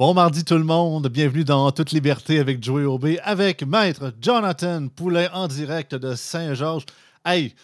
Bon mardi tout le monde, bienvenue dans Toute Liberté avec Joey Aubé, avec Maître Jonathan Poulet en direct de Saint-Georges. Hey,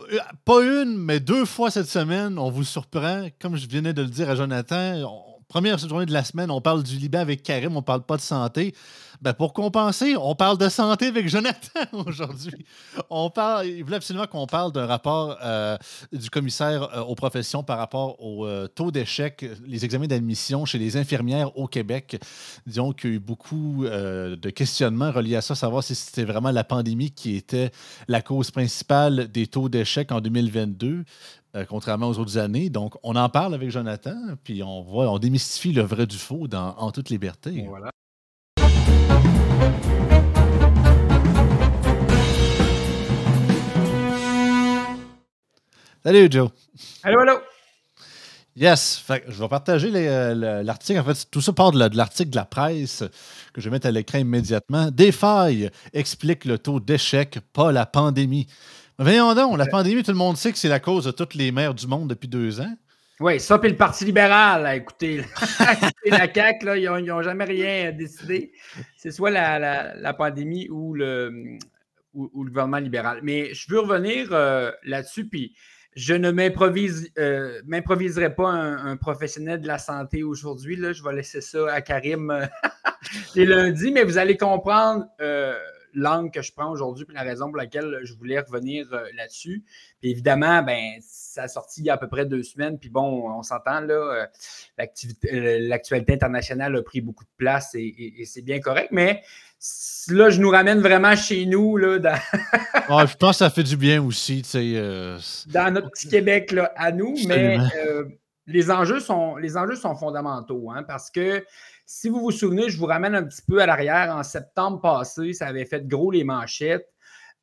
euh, pas une, mais deux fois cette semaine, on vous surprend. Comme je venais de le dire à Jonathan, première journée de la semaine, on parle du Liban avec Karim, on parle pas de santé. Ben pour compenser, on parle de santé avec Jonathan aujourd'hui. On parle, il voulait absolument qu'on parle d'un rapport euh, du commissaire euh, aux professions par rapport au euh, taux d'échec, les examens d'admission chez les infirmières au Québec. Disons qu'il y a eu beaucoup de questionnements reliés à ça, savoir si c'était vraiment la pandémie qui était la cause principale des taux d'échec en 2022. Contrairement aux autres années. Donc, on en parle avec Jonathan, puis on voit, on démystifie le vrai du faux dans, en toute liberté. Voilà. Salut Joe. Allô, allô. Yes, je vais partager euh, l'article. En fait, tout ça part de l'article de la presse que je vais mettre à l'écran immédiatement. Des failles expliquent le taux d'échec, pas la pandémie. Voyons donc, la pandémie, tout le monde sait que c'est la cause de toutes les mères du monde depuis deux ans. Oui, ça, puis le Parti libéral, écoutez, la CAQ, là, ils n'ont jamais rien décidé. C'est soit la, pandémie ou le, ou, le gouvernement libéral. Mais je veux revenir euh, là-dessus, puis je ne m'improvise, euh, m'improviserai pas un, professionnel de la santé aujourd'hui. Je vais laisser ça à Karim euh, les lundis, mais vous allez comprendre l'angle que je prends aujourd'hui, puis la raison pour laquelle je voulais revenir là-dessus. Puis évidemment, ben, ça a sorti il y a à peu près deux semaines. Puis bon, on s'entend là, euh, euh, l'actualité internationale a pris beaucoup de place et, c'est bien correct. Mais là, je nous ramène vraiment chez nous. Là, je pense que ça fait du bien aussi. Euh, dans notre petit Québec là, à nous. Mais les, enjeux sont, les enjeux sont fondamentaux hein, parce que si vous vous souvenez, je vous ramène un petit peu à l'arrière. En septembre passé, ça avait fait gros les manchettes.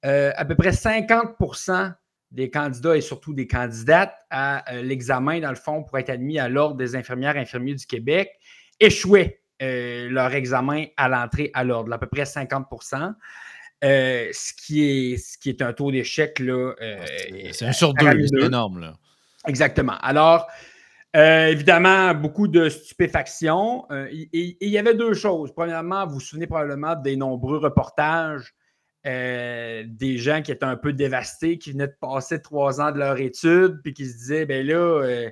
à peu près 50% des candidats et surtout des candidates à euh, l'examen, dans le fond, pour être admis à l'Ordre des infirmières et infirmiers du Québec, échouaient euh, leur examen à l'entrée à l'Ordre, à peu près 50 euh, ce, qui est, ce qui est un taux d'échec. là. c'est un sur deux, c'est énorme. Là. Exactement. Alors, évidemment, beaucoup de stupéfaction. et il y avait deux choses. Premièrement, vous vous souvenez probablement des nombreux reportages euh, des gens qui étaient un peu dévastés, qui venaient de passer trois ans de leur étude, puis qui se disaient, ben là, euh,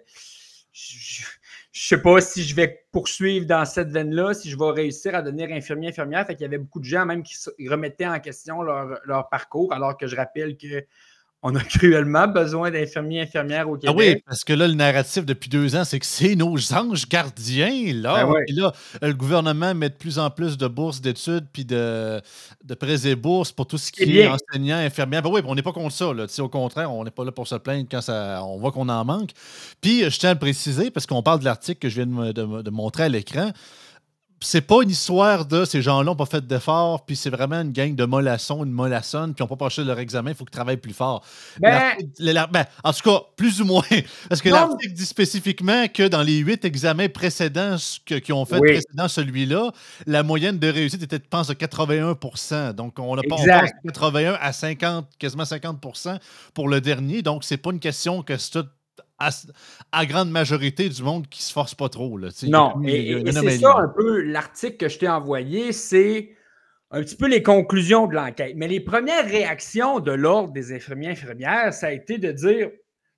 je ne sais pas si je vais poursuivre dans cette veine-là, si je vais réussir à devenir infirmier, infirmière. Fait qu'il y avait beaucoup de gens même qui remettaient en question leur parcours, alors que je rappelle que on a cruellement besoin d'infirmiers et infirmières au Québec. Ah oui, parce que là, le narratif depuis deux ans, c'est que c'est nos anges gardiens. Là, ben là, le gouvernement met de plus en plus de bourses d'études puis de, de prêts et bourses pour tout ce qui est, enseignant, infirmière. Ben oui, on n'est pas contre ça. Là. Au contraire, on n'est pas là pour se plaindre quand ça, on voit qu'on en manque. Puis, je tiens à le préciser, parce qu'on parle de l'article que je viens de montrer à l'écran c'est pas une histoire de ces gens-là n'ont pas fait d'efforts, puis c'est vraiment une gang de mollassons, une mollassonne, puis n'ont pas passé leur examen, il faut qu'ils travaillent plus fort. Ben, ben, en tout cas, plus ou moins. Parce que l'article dit spécifiquement que dans les huit examens précédents qui ont fait précédent celui-là, la moyenne de réussite était, je pense, de 81% Donc, on a pas de 81 à 50, quasiment 50% pour le dernier. Donc, c'est pas une question que c'est à, grande majorité du monde qui se force pas trop. Là, non, et, c'est ça un peu l'article que je t'ai envoyé, c'est un petit peu les conclusions de l'enquête. Mais les premières réactions de l'Ordre des infirmiers infirmières, ça a été de dire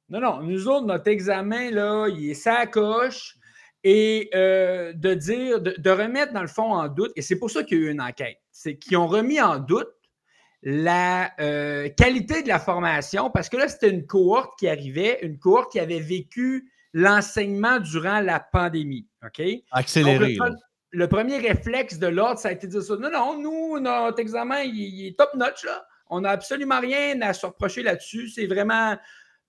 non, non, nous autres, notre examen, là, il est ça coche. Et euh, de dire, de, de, remettre dans le fond en doute, et c'est pour ça qu'il y a eu une enquête, c'est qu'ils ont remis en doute la euh, qualité de la formation, parce que là, c'était une cohorte qui arrivait, une cohorte qui avait vécu l'enseignement durant la pandémie. OK? Accéléré. le, premier réflexe de l'ordre, ça a été de dire ça. Non, non, nous, notre examen, il, est top notch, là. On n'a absolument rien à se reprocher là-dessus. C'est vraiment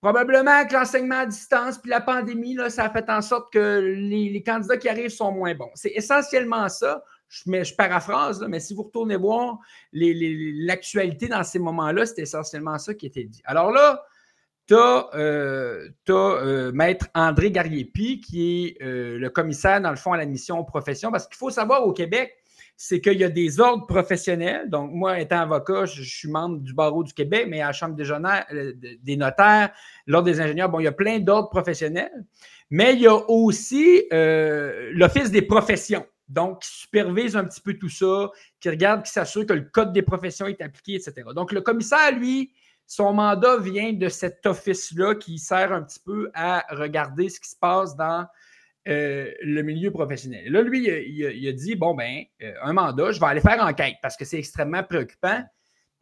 probablement que l'enseignement à distance puis la pandémie, là, ça a fait en sorte que les, les candidats qui arrivent sont moins bons. C'est essentiellement ça je, paraphrase, mais si vous retournez voir l'actualité dans ces moments-là, c'est essentiellement ça qui était dit. Alors là, tu as, euh, euh, Maître André Gariepi, qui est euh, le commissaire, dans le fond, à l'admission aux professions, parce qu'il faut savoir au Québec, c'est qu'il y a des ordres professionnels. Donc, moi, étant avocat, je, suis membre du barreau du Québec, mais à la Chambre des, des notaires, l'ordre des ingénieurs, bon, il y a plein d'ordres professionnels. Mais il y a aussi l'Office des professions, donc qui supervise un petit peu tout ça, qui regarde, qui s'assure que le Code des professions est appliqué, etc. Donc, le commissaire, lui, son mandat vient de cet office-là qui sert un petit peu à regarder ce qui se passe dans euh, le milieu professionnel. Là, lui, il, a dit bon, ben, euh, un mandat, je vais aller faire enquête parce que c'est extrêmement préoccupant.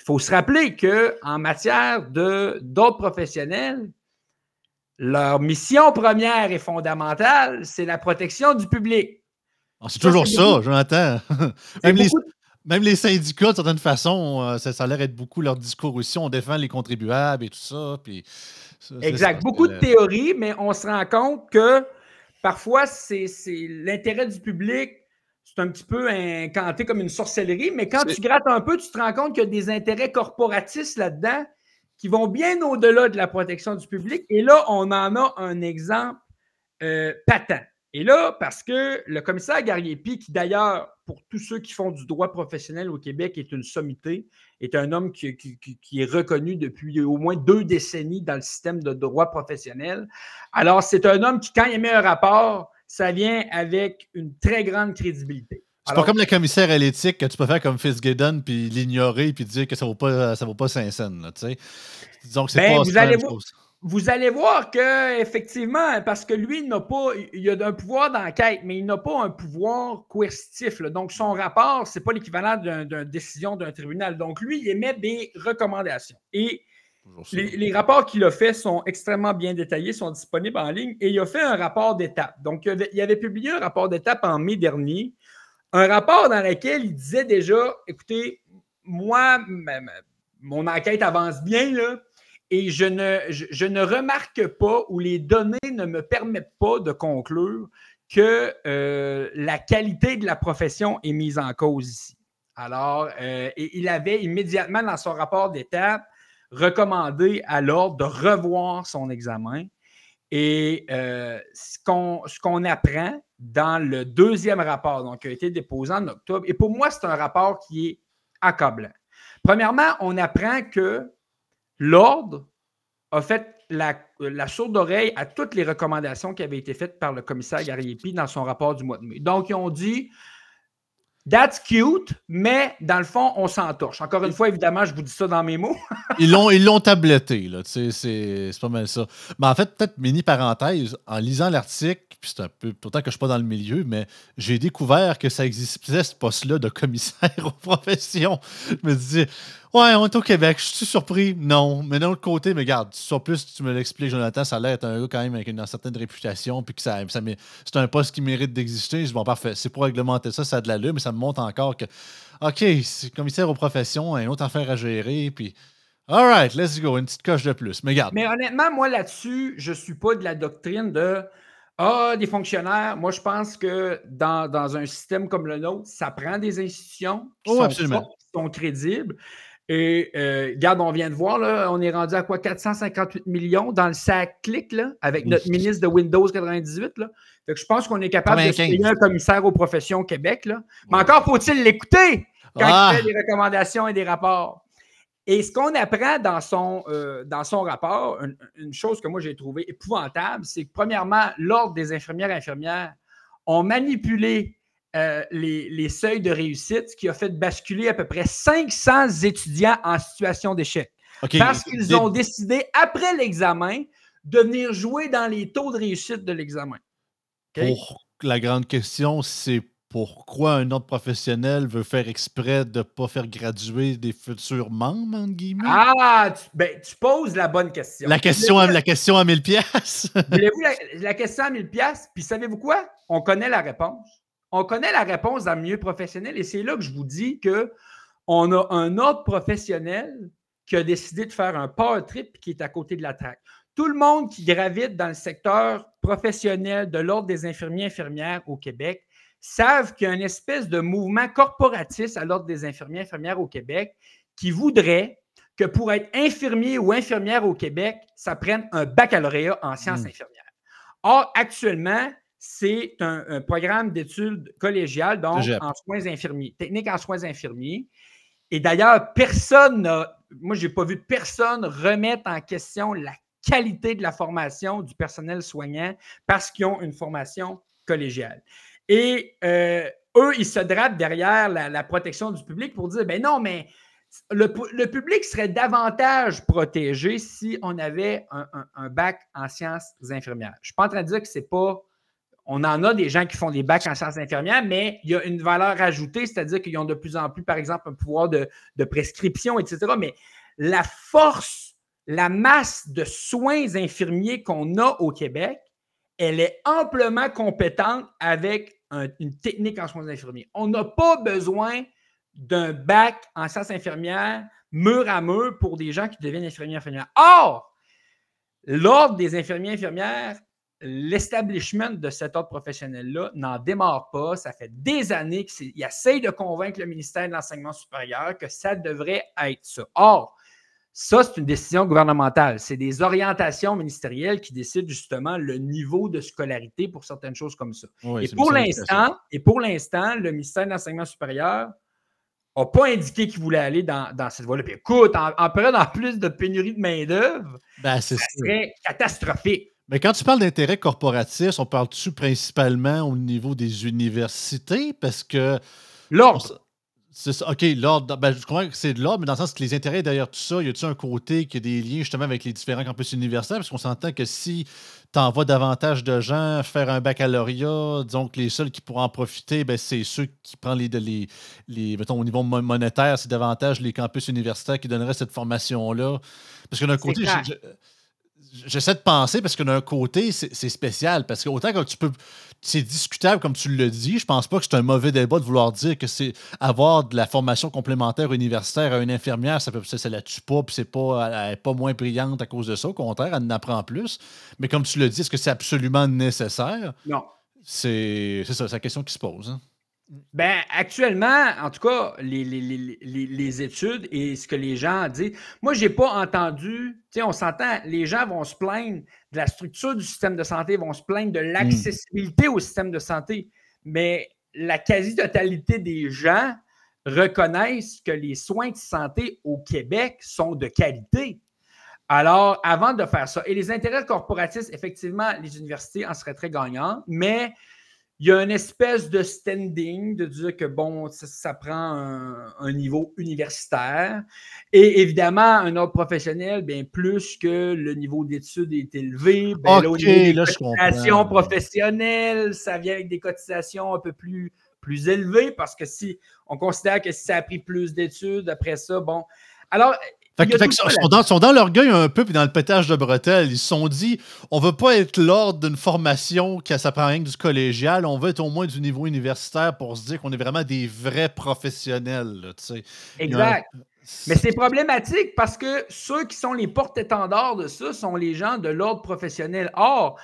Il faut se rappeler qu'en matière d'autres professionnels, leur mission première et fondamentale, c'est la protection du public. Ah, c'est toujours ça, Jonathan. même, les, même, les, syndicats, de certaine façon, euh, ça, ça a l'air d'être beaucoup leur discours aussi. On défend les contribuables et tout ça. Puis, exact. Beaucoup de théories, mais on se rend compte que parfois, c'est l'intérêt du public c'est un petit peu incanté comme une sorcellerie, mais quand tu grattes un peu, tu te rends compte qu'il y a des intérêts corporatistes là-dedans qui vont bien au-delà de la protection du public. Et là, on en a un exemple euh, patent. Et là, parce que le commissaire Gariepi, qui d'ailleurs, pour tous ceux qui font du droit professionnel au Québec, est une sommité, est un homme qui, qui, est reconnu depuis au moins deux décennies dans le système de droit professionnel. Alors, c'est un homme qui, quand il émet un rapport, ça vient avec une très grande crédibilité. C'est pas comme le commissaire à l'éthique que tu peux faire comme Fitzgibbon puis l'ignorer puis dire que ça vaut pas ça vaut pas 5 Disons que c'est ben, pas vous allez, vous allez voir que effectivement parce que lui il n'a pas il a un pouvoir d'enquête mais il n'a pas un pouvoir coercitif donc son rapport c'est pas l'équivalent d'une décision d'un tribunal. Donc lui il émet des recommandations. Et les, rapports qu'il a faits sont extrêmement bien détaillés, sont disponibles en ligne et il a fait un rapport d'étape. Donc, il avait, il avait publié un rapport d'étape en mai dernier un rapport dans lequel il disait déjà, écoutez, moi, mon enquête avance bien, là, et je ne, je, ne remarque pas ou les données ne me permettent pas de conclure que euh, la qualité de la profession est mise en cause ici. Alors, euh, il avait immédiatement dans son rapport d'étape recommandé à l'ordre de revoir son examen. Et euh, ce qu'on apprend, dans le deuxième rapport, donc qui a été déposé en octobre. Et pour moi, c'est un rapport qui est accablant. Premièrement, on apprend que l'Ordre a fait la, sourde oreille à toutes les recommandations qui avaient été faites par le commissaire Gariepi dans son rapport du mois de mai. Donc, ils ont dit That's cute, mais dans le fond, on s'entorche. Encore une fois, évidemment, je vous dis ça dans mes mots. ils l'ont ils tabletté, là. C'est pas mal ça. Mais en fait, peut-être mini parenthèse, en lisant l'article, puis c'est un peu, pourtant que je suis pas dans le milieu, mais j'ai découvert que ça existait ce poste-là de commissaire aux professions. Je me disais, Ouais, on est au Québec. Je suis surpris? Non. Mais d'un autre côté, mais regarde, sur plus tu me l'expliques, Jonathan, ça a l'air d'être un gars quand même avec une, certaine réputation, puis que ça, ça c'est un poste qui mérite d'exister. Je dis, bon, parfait, c'est pour réglementer ça, ça a de l'allure, mais ça me montre encore que, OK, c'est commissaire aux professions, une autre affaire à gérer, puis. All right, let's go, une petite coche de plus. Mais regarde. Mais honnêtement, moi là-dessus, je suis pas de la doctrine de Ah, des fonctionnaires. Moi, je pense que dans, un système comme le nôtre, ça prend des institutions qui, oh, sont, qui sont crédibles. Et euh, regarde, on vient de voir, là, on est rendu à quoi? 458 millions dans le sac clic, là, avec notre ministre de Windows 98. Là. Fait que je pense qu'on est capable de payer un commissaire aux professions au Québec. Là. Mais encore faut-il l'écouter quand il ah! fait des recommandations et des rapports. Et ce qu'on apprend dans son, euh, dans son rapport, une, chose que moi j'ai trouvée épouvantable, c'est que premièrement, l'Ordre des infirmières et infirmières ont manipulé euh, les, seuils de réussite, ce qui a fait basculer à peu près 500 étudiants en situation d'échec. Parce qu'ils ont décidé, après l'examen, de venir jouer dans les taux de réussite de l'examen. Pour la grande question, c'est pourquoi un autre professionnel veut faire exprès de ne pas faire graduer des futurs membres, entre guillemets? Ah, tu, ben, tu poses la bonne question. La question, à, la question à 1000 pièces. Voulez-vous la, la, question à 1000 pièces? Puis savez-vous quoi? On connaît la réponse on connaît la réponse dans le milieu professionnel et c'est là que je vous dis que on a un autre professionnel qui a décidé de faire un power trip qui est à côté de la traque. Tout le monde qui gravite dans le secteur professionnel de l'ordre des infirmiers et infirmières au Québec savent qu'il y a une espèce de mouvement corporatiste à l'ordre des infirmiers et infirmières au Québec qui voudrait que pour être infirmier ou infirmière au Québec, ça prenne un baccalauréat en sciences mmh. infirmières. Or, actuellement, c'est un, programme d'études collégiales, donc en soins infirmiers, technique en soins infirmiers. Et d'ailleurs, personne n'a, moi, je n'ai pas vu personne remettre en question la qualité de la formation du personnel soignant parce qu'ils ont une formation collégiale. Et euh, eux, ils se drapent derrière la, protection du public pour dire, ben non, mais le, public serait davantage protégé si on avait un, bac en sciences infirmières. Je ne suis pas en train de dire que c'est pas. On en a des gens qui font des bacs en sciences infirmières, mais il y a une valeur ajoutée, c'est-à-dire qu'ils ont de plus en plus, par exemple, un pouvoir de, prescription, etc. Mais la force, la masse de soins infirmiers qu'on a au Québec, elle est amplement compétente avec une technique en soins infirmiers. On n'a pas besoin d'un bac en sciences infirmières mur à mur pour des gens qui deviennent infirmiers infirmières. Or, l'ordre des infirmiers infirmières, l'establishment de cet ordre professionnel-là n'en démarre pas. Ça fait des années qu'il essaye de convaincre le ministère de l'Enseignement supérieur que ça devrait être ça. Or, ça, c'est une décision gouvernementale. C'est des orientations ministérielles qui décident justement le niveau de scolarité pour certaines choses comme ça. et, pour l'instant, et pour l'instant, le ministère de l'Enseignement supérieur n'a pas indiqué qu'il voulait aller dans, cette voie-là. Puis écoute, en, période en plus de pénurie de main-d'œuvre, ben, ça serait catastrophique. Mais quand tu parles d'intérêt corporatif, on parle-tu principalement au niveau des universités? Parce que. L'ordre. C'est ça. OK, l'ordre. Ben, je crois que c'est de l'ordre, mais dans le sens que les intérêts derrière tout ça, y a-tu un côté qui a des liens justement avec les différents campus universitaires? Parce qu'on s'entend que si tu envoies davantage de gens faire un baccalauréat, disons que les seuls qui pourront en profiter, ben, c'est ceux qui prennent les, les, les. Mettons, au niveau monétaire, c'est davantage les campus universitaires qui donneraient cette formation-là. Parce que d'un côté, j'essaie de penser parce que d'un côté, c'est spécial. Parce que autant que tu peux c'est discutable, comme tu le dis. Je pense pas que c'est un mauvais débat de vouloir dire que c'est avoir de la formation complémentaire universitaire à une infirmière, ça, ne la tue pas, puis c'est pas, elle n'est pas moins brillante à cause de ça. Au contraire, elle en apprend plus. Mais comme tu le dis, est-ce que c'est absolument nécessaire? Non. C'est ça, c'est la question qui se pose. Hein. Ben, actuellement, en tout cas, les, études et ce que les gens disent, moi, je n'ai pas entendu, tu sais, on s'entend, les gens vont se plaindre de la structure du système de santé, vont se plaindre de hmm. l'accessibilité au système de santé, mais la quasi-totalité des gens reconnaissent que les soins de santé au Québec sont de qualité. Alors, avant de faire ça, et les intérêts corporatistes, effectivement, les universités en seraient très gagnantes, mais il y a une espèce de standing de dire que bon, ça, prend un, niveau universitaire. Et évidemment, un autre professionnel, bien plus que le niveau d'études est élevé, bien, là, des cotisations professionnelles, ça vient avec des cotisations un peu plus, plus élevées parce que si on considère que si ça a pris plus d'études, après ça, bon. Alors, ils sont, dans, l'orgueil un peu, puis dans le pétage de bretelles. Ils se sont dit on veut pas être l'ordre d'une formation qui s'apprend rien que du collégial, on veut être au moins du niveau universitaire pour se dire qu'on est vraiment des vrais professionnels. exact. Mais c'est problématique parce que ceux qui sont les porte-étendards de ça sont les gens de l'ordre professionnel. Or,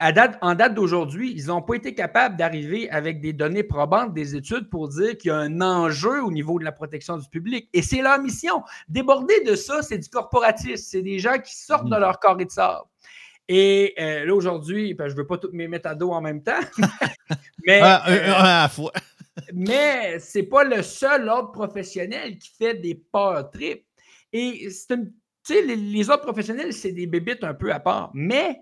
en date d'aujourd'hui, ils n'ont pas été capables d'arriver avec des données probantes des études pour dire qu'il y a un enjeu au niveau de la protection du public. Et c'est leur mission. Déborder de ça, c'est du corporatisme. C'est des gens qui sortent de leur corps de sable. Et euh, là, aujourd'hui, ben, je ne veux pas toutes mes mettre à dos en même temps. mais ah, à fois. mais ce n'est pas le seul ordre professionnel qui fait des power trips. Et c'est les, les ordres professionnels, c'est des bébites un peu à part. Mais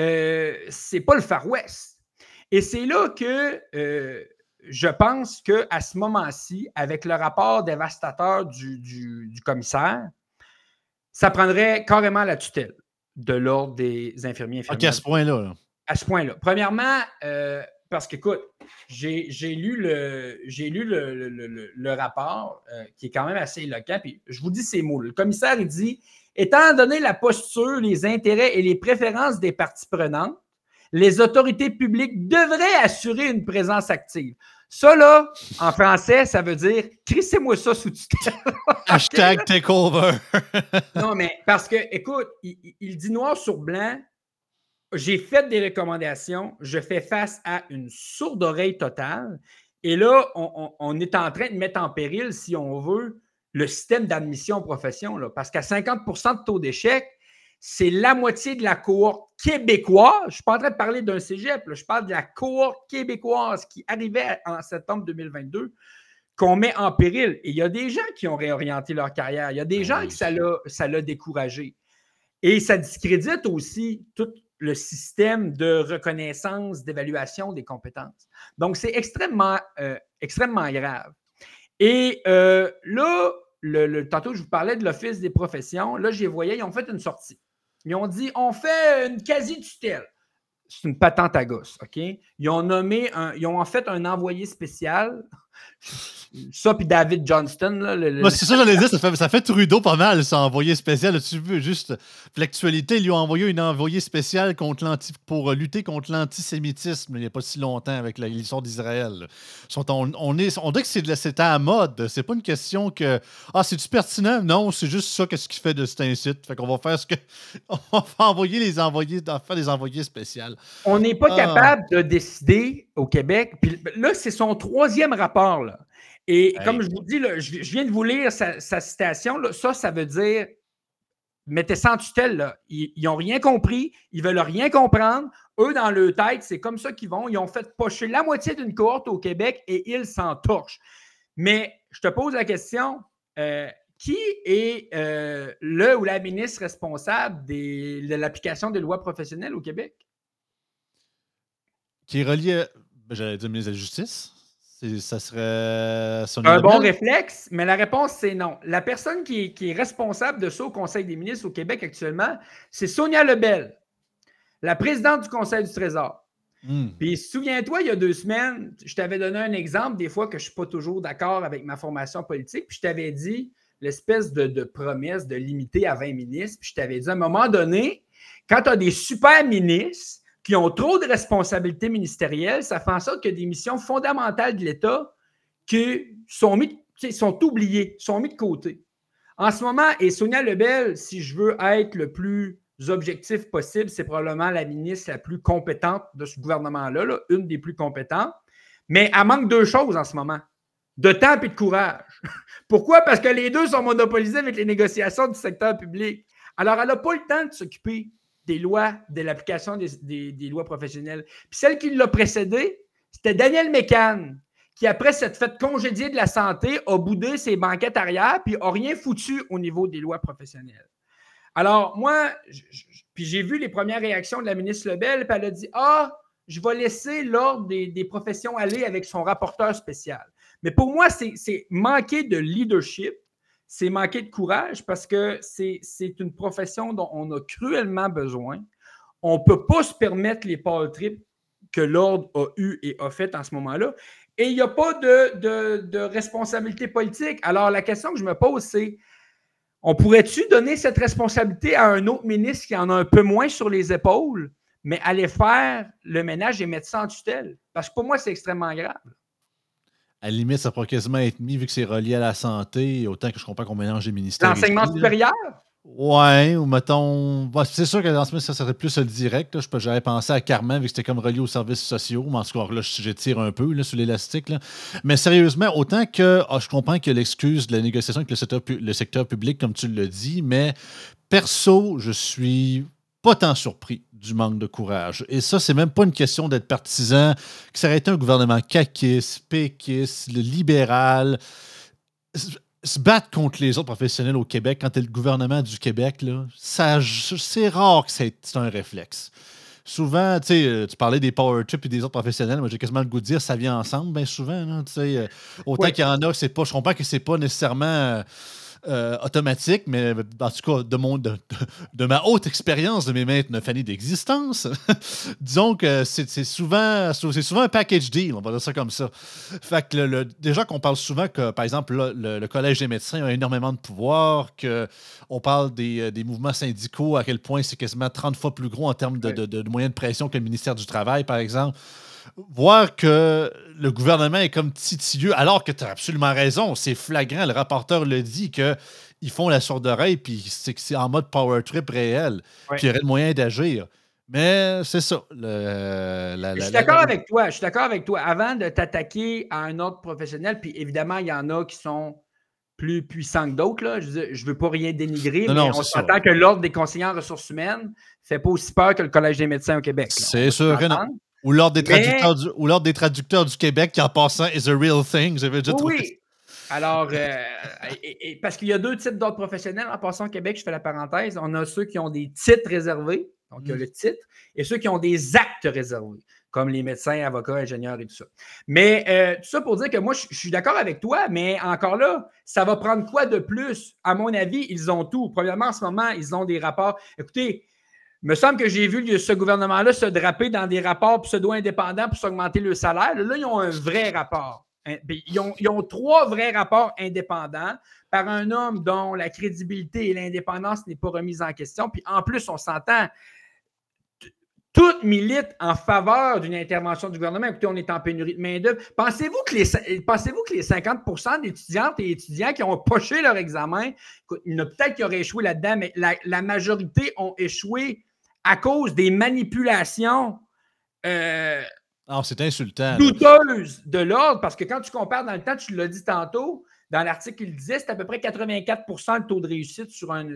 euh, c'est pas le Far West. Et c'est là que euh, je pense qu'à ce moment-ci, avec le rapport dévastateur du, commissaire, ça prendrait carrément la tutelle de l'ordre des infirmiers infirmières. OK, à ce point-là. À ce point-là. Premièrement, euh, parce qu'écoute, j'ai lu, le, lu le, rapport qui est quand même assez éloquent, puis je vous dis ces mots. Le commissaire, il dit Étant donné la posture, les intérêts et les préférences des parties prenantes, les autorités publiques devraient assurer une présence active. Ça, là, en français, ça veut dire crissez-moi ça sous tutelle. Hashtag takeover. non, mais parce que, écoute, il, dit noir sur blanc j'ai fait des recommandations, je fais face à une sourde oreille totale. Et là, on, est en train de mettre en péril, si on veut, le système d'admission aux professions, là, parce qu'à 50% de taux d'échec, c'est la moitié de la cohorte québécoise. Je ne suis pas en train de parler d'un cégep, je parle de la cohorte québécoise qui arrivait en septembre 2022 qu'on met en péril. Et il y a des gens qui ont réorienté leur carrière. Il y a des ben gens qui ça l'a découragé. Et ça discrédite aussi tout le système de reconnaissance, d'évaluation des compétences. Donc, c'est extrêmement, euh, extrêmement grave. Et euh, là, le, tantôt, je vous parlais de l'Office des professions. Là, j'y voyais, ils ont fait une sortie. Ils ont dit on fait une quasi-tutelle. C'est une patente à gosse, OK? Ils ont nommé ils ont en fait un envoyé spécial ça, puis David Johnston. Là, c'est ça, j'allais dire, ça fait, ça fait Trudeau pas mal, ça envoyé spécial. Tu veux juste l'actualité, ils lui ont envoyé une envoyé spéciale contre pour lutter contre l'antisémitisme il n'y a pas si longtemps avec l'histoire d'Israël. On, on, est, on dit que c'est à la mode. C'est pas une question que Ah, c'est-tu pertinent? Non, c'est juste ça qu'est-ce qu'il fait de cet incite. Fait qu'on va faire ce que. On va envoyer les envoyés, faire des envoyés spéciaux. On n'est pas ah. capable de décider au Québec. Puis là, c'est son troisième rapport. Là. Et comme je vous dis, je, viens de vous lire sa, citation. ça, ça veut dire mettez en tutelle. Ils n'ont rien compris, ils veulent rien comprendre. Eux, dans leur tête, c'est comme ça qu'ils vont. Ils ont fait pocher la moitié d'une cohorte au Québec et ils s'en torchent. Mais je te pose la question euh, qui est euh, le ou la ministre responsable de l'application des lois professionnelles au Québec? Qui est relié, j'allais dire ministre de la Justice? Ça serait un bon réflexe, mais la réponse, c'est non. La personne qui est, responsable de ça au Conseil des ministres au Québec actuellement, c'est Sonia Lebel, la présidente du Conseil du Trésor. Hmm. Puis souviens-toi, il y a deux semaines, je t'avais donné un exemple des fois que je ne suis pas toujours d'accord avec ma formation politique, puis je t'avais dit l'espèce de, de, promesse de limiter à 20 ministres, puis je t'avais dit à un moment donné, quand tu as des super ministres, qui ont trop de responsabilités ministérielles, ça fait en sorte que des missions fondamentales de l'État qui sont, mis, sont oubliées, sont mises de côté. En ce moment, et Sonia Lebel, si je veux être le plus objectif possible, c'est probablement la ministre la plus compétente de ce gouvernement-là, une des plus compétentes. Mais elle manque deux choses en ce moment de temps et de courage. Pourquoi? Parce que les deux sont monopolisés avec les négociations du secteur public. Alors, elle n'a pas le temps de s'occuper des lois, de l'application des, lois professionnelles. Puis celle qui l'a précédé, c'était Daniel Mécan, qui, après s'être fait congédier de la santé, a boudé ses banquettes arrière, puis n'a rien foutu au niveau des lois professionnelles. Alors, moi, puis j'ai vu les premières réactions de la ministre Lebel, puis elle a dit Ah, je vais laisser l'ordre des, professions aller avec son rapporteur spécial. Mais pour moi, c'est manquer de leadership c'est manquer de courage parce que c'est une profession dont on a cruellement besoin. On ne peut pas se permettre les power trips que l'ordre a eu et a fait en ce moment-là. Et il n'y a pas de, responsabilité politique. Alors, la question que je me pose, c'est on pourrait-tu donner cette responsabilité à un autre ministre qui en a un peu moins sur les épaules, mais aller faire le ménage et mettre ça en tutelle? Parce que pour moi, c'est extrêmement grave à la limite, ça pourrait quasiment être mis vu que c'est relié à la santé, autant que je comprends qu'on mélange les ministères. L'enseignement supérieur? Ouais, ou mettons. C'est sûr que dans ce ça serait plus le direct. J'avais pensé à Carmen, vu que c'était comme relié aux services sociaux. Mais en tout cas, là, j'étire un peu là, sur l'élastique. Mais sérieusement, autant que ah, je comprends que l'excuse de la négociation avec le secteur, le secteur public, comme tu le dis, mais perso, je suis pas tant surpris du manque de courage. Et ça, c'est même pas une question d'être partisan, que ça aurait été un gouvernement caquiste, péquiste, libéral. Se battre contre les autres professionnels au Québec quand tu es le gouvernement du Québec, c'est rare que c'est un réflexe. Souvent, tu sais, euh, tu parlais des power trips et des autres professionnels. Moi, j'ai quasiment le goût de dire ça vient ensemble, bien souvent. Euh, autant qu'il y en a, c'est pas. Je comprends que c'est pas nécessairement. Euh, euh, automatique, mais en tout cas, de, mon, de, ma haute expérience de mes maîtres neuf années d'existence, disons que c'est souvent, souvent un package deal, on va dire ça comme ça. Fait que le, déjà qu'on parle souvent que, par exemple, le, Collège des médecins a énormément de pouvoir, qu'on parle des, des, mouvements syndicaux, à quel point c'est quasiment 30 fois plus gros en termes de, de moyens de pression que le ministère du Travail, par exemple voir que le gouvernement est comme titilleux, alors que tu as absolument raison, c'est flagrant, le rapporteur le dit que ils font la sourde oreille, puis c'est en mode power trip réel, puis il y aurait le moyen d'agir. Mais c'est ça. je suis d'accord avec toi. Je suis d'accord avec toi. Avant de t'attaquer à un autre professionnel, puis évidemment, il y en a qui sont plus puissants que d'autres. Je ne veux pas rien dénigrer, mais on s'entend que l'Ordre des conseillers en ressources humaines ne fait pas aussi peur que le Collège des médecins au Québec. C'est sûr ou l'ordre des, traducteurs du, des traducteurs du Québec qui, en passant, is a real thing. J'avais déjà oui. Alors, euh, parce qu'il y a deux types d'ordres professionnels. En passant au Québec, je fais la parenthèse. On a ceux qui ont des titres réservés, donc il y a mm. le titre, et ceux qui ont des actes réservés, comme les médecins, avocats, ingénieurs et tout ça. Mais euh, tout ça pour dire que moi, je, suis d'accord avec toi, mais encore là, ça va prendre quoi de plus? À mon avis, ils ont tout. Premièrement, en ce moment, ils ont des rapports. Écoutez, il me semble que j'ai vu ce gouvernement-là se draper dans des rapports pseudo-indépendants pour s'augmenter le salaire. Là, ils ont un vrai rapport. Hein, ils ont, trois vrais rapports indépendants par un homme dont la crédibilité et l'indépendance n'est pas remise en question. Puis en plus, on s'entend, tout milite en faveur d'une intervention du gouvernement. Écoutez, on est en pénurie de main-d'œuvre. Pensez-vous que les, pensez-vous que les 50% d'étudiantes et étudiants qui ont poché leur examen, peut-être qui auraient échoué là-dedans, mais la, majorité ont échoué à cause des manipulations euh, ah, c'est insultant. Douteuse de l'ordre, parce que quand tu compares dans le temps, tu l'as dit tantôt, dans l'article, il disait c'est à peu près 84% le taux de réussite sur, un,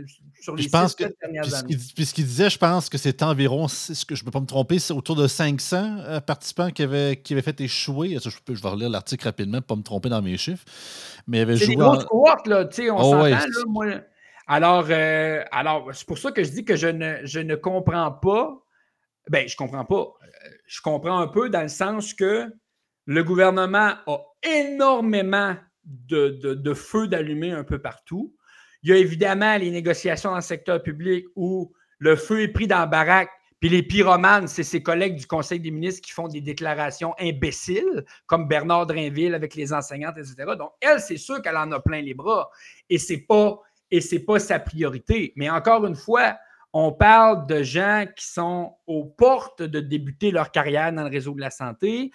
sur les je pense dernières années. Puis ce qu'il disait, je pense que c'est environ, ce que je ne peux pas me tromper, c'est autour de 500 euh, participants qui avaient, qui avaient fait échouer. Je, je vais relire l'article rapidement pour ne pas me tromper dans mes chiffres. Mais il avait joué. C'est des grosses cohortes, là, tu sais, on oh, s'entend, là, moi. Alors, euh, alors c'est pour ça que je dis que je ne, je ne comprends pas. Ben, je comprends pas je comprends un peu dans le sens que le gouvernement a énormément de, feux d'allumer un peu partout. Il y a évidemment les négociations dans le secteur public où le feu est pris dans la baraque, puis les pyromanes, c'est ses collègues du Conseil des ministres qui font des déclarations imbéciles, comme Bernard Drinville avec les enseignantes, etc. Donc, elle, c'est sûr qu'elle en a plein les bras. Et ce n'est pas, pas sa priorité. Mais encore une fois, on parle de gens qui sont aux portes de débuter leur carrière dans le réseau de la santé.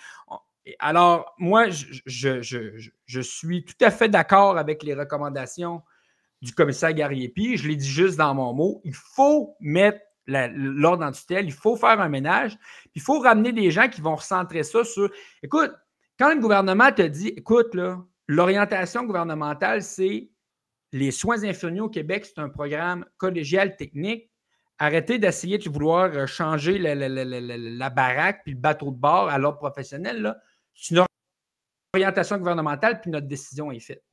Alors, moi, je, suis tout à fait d'accord avec les recommandations du commissaire Gariepi. Je l'ai dit juste dans mon mot. Il faut mettre l'ordre en tutelle, il faut faire un ménage, il faut ramener des gens qui vont recentrer ça sur. Écoute, quand le gouvernement te dit, écoute, l'orientation gouvernementale, c'est les soins infirmiers au Québec, c'est un programme collégial technique arrêtez d'essayer de vouloir euh, changer la, baraque puis le bateau de bord à l'ordre professionnel. C'est une orientation gouvernementale, puis notre décision est faite.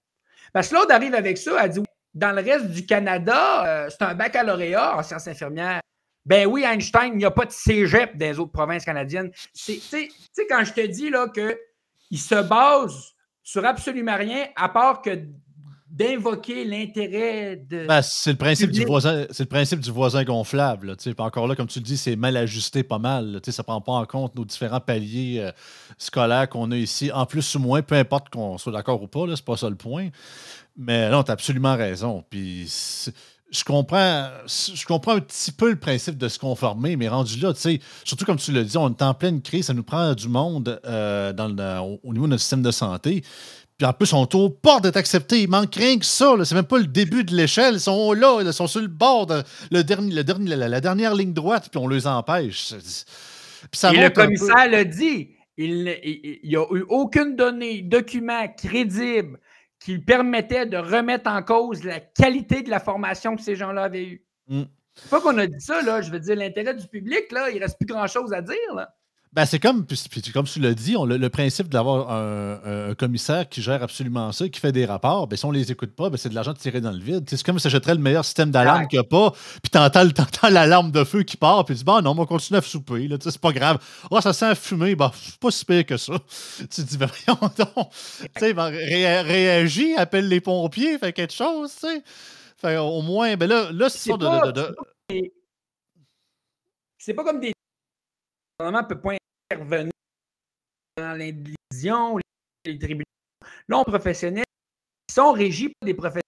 Parce que l'autre arrive avec ça, elle dit dans le reste du Canada, euh, c'est un baccalauréat en sciences infirmières. Ben oui, Einstein, il n'y a pas de cégep dans les autres provinces canadiennes. Tu sais, quand je te dis là, qu'il se base sur absolument rien, à part que d'invoquer l'intérêt de. Ben, c'est le principe du voisin, c'est le principe du voisin gonflable. encore là, comme tu le dis, c'est mal ajusté pas mal. Ça ne prend pas en compte nos différents paliers euh, scolaires qu'on a ici, en plus ou moins, peu importe qu'on soit d'accord ou pas, c'est pas ça le point. Mais non, tu as absolument raison. Puis je comprends, je comprends un petit peu le principe de se conformer, mais rendu là, surtout comme tu l'as dit, on est en pleine crise, ça nous prend du monde euh, dans au niveau de notre système de santé. Puis en plus, on est au port d'être acceptés. Il manque rien que ça. C'est même pas le début de l'échelle. Ils sont là, ils sont sur le bord, de, le dernier, le dernier, la, dernière ligne droite, puis on les empêche. ça Et le commissaire l'a dit. Il n'y a eu aucune donnée, document crédible qui permettait de remettre en cause la qualité de la formation que ces gens-là avaient eue. Mm. C'est pas qu'on a dit ça, là. Je veux dire, l'intérêt du public, là, il reste plus grand-chose à dire, là. Ben, c'est comme, comme tu l'as dit, on, le, principe d'avoir un, commissaire qui gère absolument ça, qui fait des rapports, ben, si on les écoute pas, ben, c'est de l'argent tiré dans le vide. C'est comme si s'achèterait le meilleur système d'alarme qu'il n'y a pas, puis t'entends, entends l'alarme de feu qui part, puis tu dis, bon, non, on va continuer à souper, c'est pas grave. Oh, ça sent fumer, ben, c'est pas si pire que ça. Tu te dis, ben, voyons donc. Tu sais, ben, réagis, appelle les pompiers, fait quelque chose, tu sais. Fait, au moins, ben là, là c'est ça de. C'est pas comme des. Le gouvernement peut pas intervenir dans l'indivision, les tribunaux. Là, on professionnels sont régis par des professions.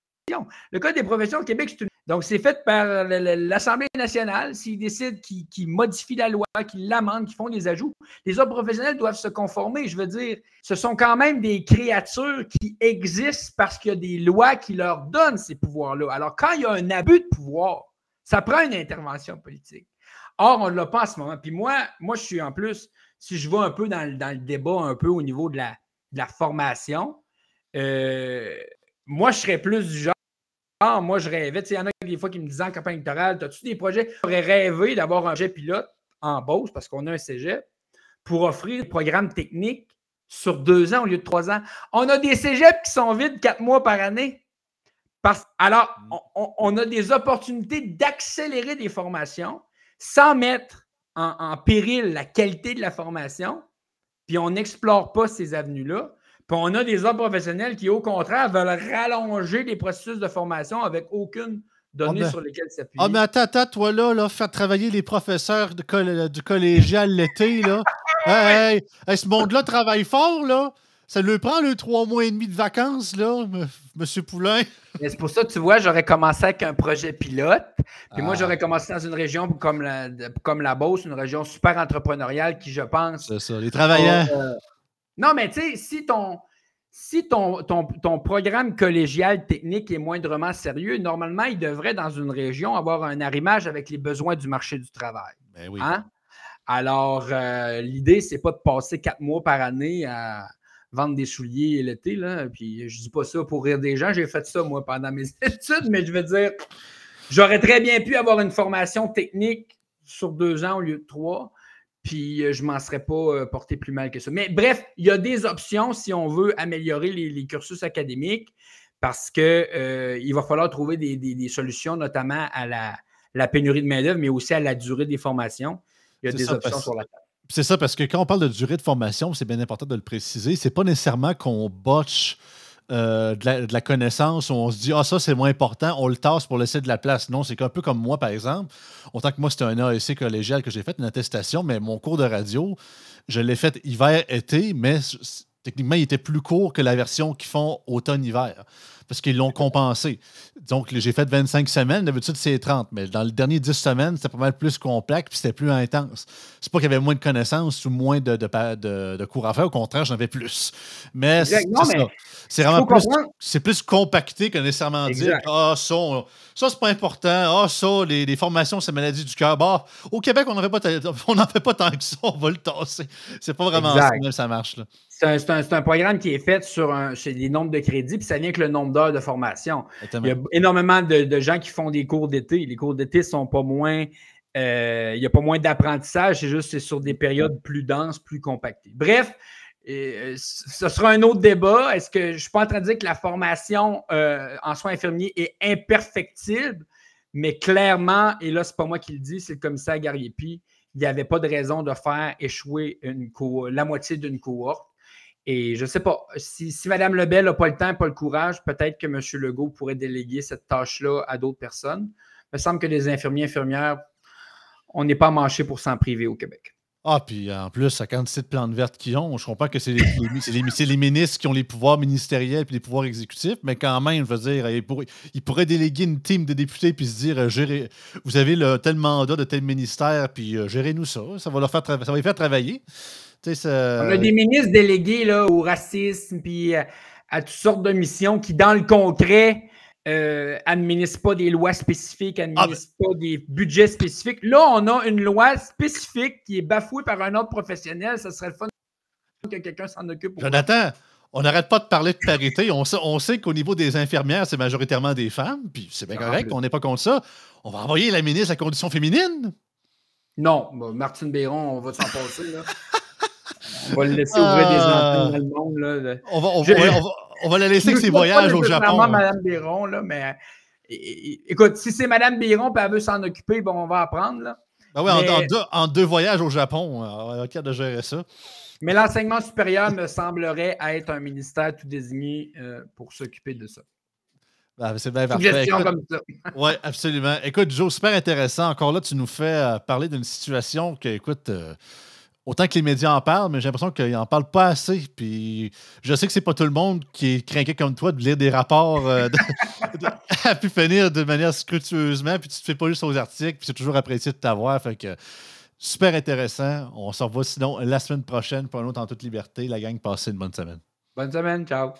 Le Code des professions au Québec, c'est une... Donc, c'est fait par l'Assemblée nationale. S'ils décident qu'ils modifient la loi, qu'ils l'amendent, qu'ils font des ajouts, les autres professionnels doivent se conformer. Je veux dire, ce sont quand même des créatures qui existent parce qu'il y a des lois qui leur donnent ces pouvoirs-là. Alors, quand il y a un abus de pouvoir, ça prend une intervention politique. Or, on ne l'a pas en ce moment. Puis moi, moi, je suis en plus, si je vais un peu dans, le débat, un peu au niveau de la, la formation, euh, moi, je serais plus du genre. Ah, moi, je rêvais. Il y en a des fois qui me disent en campagne électorale As-tu des projets? J'aurais rêvé d'avoir un jet pilote en Beauce parce qu'on a un cégep pour offrir des programmes techniques sur deux ans au lieu de trois ans. On a des cégeps qui sont vides quatre mois par année. Parce, alors, mm. on, a des opportunités d'accélérer des formations sans mettre en, péril la qualité de la formation, puis on n'explore pas ces avenues-là. Puis on a des hommes professionnels qui, au contraire, veulent rallonger les processus de formation avec aucune donnée ah, sur lesquelles s'appuyer. Ah, mais attends, attends, toi là, là, faire travailler les professeurs du collégial l'été, là. hey, ce monde-là travaille fort, là. Ça lui prend le trois mois et demi de vacances, là, Monsieur Poulain. C'est pour ça que tu vois, j'aurais commencé avec un projet pilote. Puis moi, ah. j'aurais commencé dans une région comme la, comme la Beauce, une région super entrepreneuriale qui, je pense. C'est ça, les travailleurs. Euh, non, mais tu sais, si ton. Si ton, ton, programme collégial technique est moindrement sérieux, normalement, il devrait, dans une région, avoir un arrimage avec les besoins du marché du travail. Ben oui. Hein? Alors, euh, l'idée, c'est pas de passer quatre mois par année à, vendre des souliers l'été. Là. Puis je dis pas ça pour rire des gens. J'ai fait ça, moi, pendant mes études, mais je veux dire, j'aurais très bien pu avoir une formation technique sur deux ans au lieu de trois. Puis euh, je m'en serais pas euh, porté plus mal que ça. Mais bref, il y a des options si on veut améliorer les, cursus académiques parce qu'il euh, va falloir trouver des, solutions, notamment à la, la pénurie de main-d'œuvre, mais aussi à la durée des formations. Il y a des options sur la table. C'est ça, parce que quand on parle de durée de formation, c'est bien important de le préciser, c'est pas nécessairement qu'on botche euh, de, la, connaissance, on se dit Ah, ça c'est moins important, on le tasse pour laisser de la place. Non, c'est un peu comme moi, par exemple. Autant que moi, c'était un AEC collégial que j'ai fait, une attestation, mais mon cours de radio, je l'ai fait hiver-été, mais techniquement, il était plus court que la version qu'ils font automne-hiver parce qu'ils l'ont compensé. Donc, j'ai fait 25 semaines. D'habitude, c'est 30. Mais dans les dernières 10 semaines, c'était pas mal plus complexe puis c'était plus intense. C'est pas qu'il y avait moins de connaissances ou moins de, de, cours à faire. Au contraire, j'en avais plus. Mais c'est vraiment plus, c'est plus compacté que nécessairement dire Ah, ça, ça c'est pas important. Ah, ça, les, formations, c'est maladie du cœur. Bah, au Québec, on n'en fait pas tant que ça. On va le tasser. C'est pas vraiment ça, ça marche. Là. C'est un, programme qui est fait sur un, des nombres de crédits, puis ça vient avec le nombre d'heures de formation. Il y a énormément de, gens qui font des cours d'été. Les cours d'été sont pas moins. Euh, il n'y a pas moins d'apprentissage, c'est juste c'est sur des périodes plus denses, plus compactées. Bref, euh, ce sera un autre débat. Est-ce que je ne suis pas en train de dire que la formation euh, en soins infirmiers est imperfectible, mais clairement, et là, ce n'est pas moi qui le dis, c'est le commissaire Gariepi, il n'y avait pas de raison de faire échouer une la moitié d'une cohorte. Et je ne sais pas, si, Mme Lebel n'a pas le temps, pas le courage, peut-être que M. Legault pourrait déléguer cette tâche-là à d'autres personnes. Il me semble que les infirmiers infirmières, on n'est pas manché pour s'en priver au Québec. Ah, puis en plus, la quantité de plantes vertes qu'ils ont, je comprends que c'est les, ministres qui ont les pouvoirs ministériels et les pouvoirs exécutifs, mais quand même, je veux dire, ils pourraient, déléguer une team de députés puis se dire euh, vous avez tel mandat de tel ministère, puis euh, gérez-nous ça. Ça va, leur faire ça va les faire travailler. On a des ministres délégués là, au racisme puis euh, à, toutes sortes de missions qui, dans le concret, euh, administrent pas des lois spécifiques, administrent ah, pas des budgets spécifiques. Là, on a une loi spécifique qui est bafouée par un autre professionnel. Ça serait le fun que quelqu'un s'en occupe. Jonathan, on n'arrête pas de parler de parité. On sait, qu'au niveau des infirmières, c'est majoritairement des femmes, puis c'est bien ah, correct, on n'est pas contre ça. On va envoyer la ministre à la condition féminine? Non, Martine Béron, on va s'en passer. Là. On va le laisser ouvrir des ah. antennes dans le monde. Là. On, va, on, va, on, va, la laisser avec ses voyages au Japon. Mme Biron, là, mais écoute, si c'est Mme Biron et elle veut s'en occuper, bon, on va apprendre. Là. Ben oui, en, deux, voyages au Japon, on va de gérer ça. Mais l'enseignement supérieur me semblerait être un ministère tout désigné euh, pour s'occuper de ça. Ben, c'est bien parfait. Oui, absolument. Écoute, Joe, super intéressant. Encore là, tu nous fais euh, parler d'une situation que, écoute, euh, autant que les médias en parlent, mais j'ai l'impression qu'ils n'en parlent pas assez. Puis je sais que c'est pas tout le monde qui est craqué comme toi de lire des rapports euh, à pu finir de manière scrupuleusement, puis tu te fais pas juste aux articles, puis c'est toujours apprécié de t'avoir. Fait que super intéressant. On se revoit sinon la semaine prochaine pour un autre en toute liberté. La gang, passez une bonne semaine. Bonne semaine, ciao.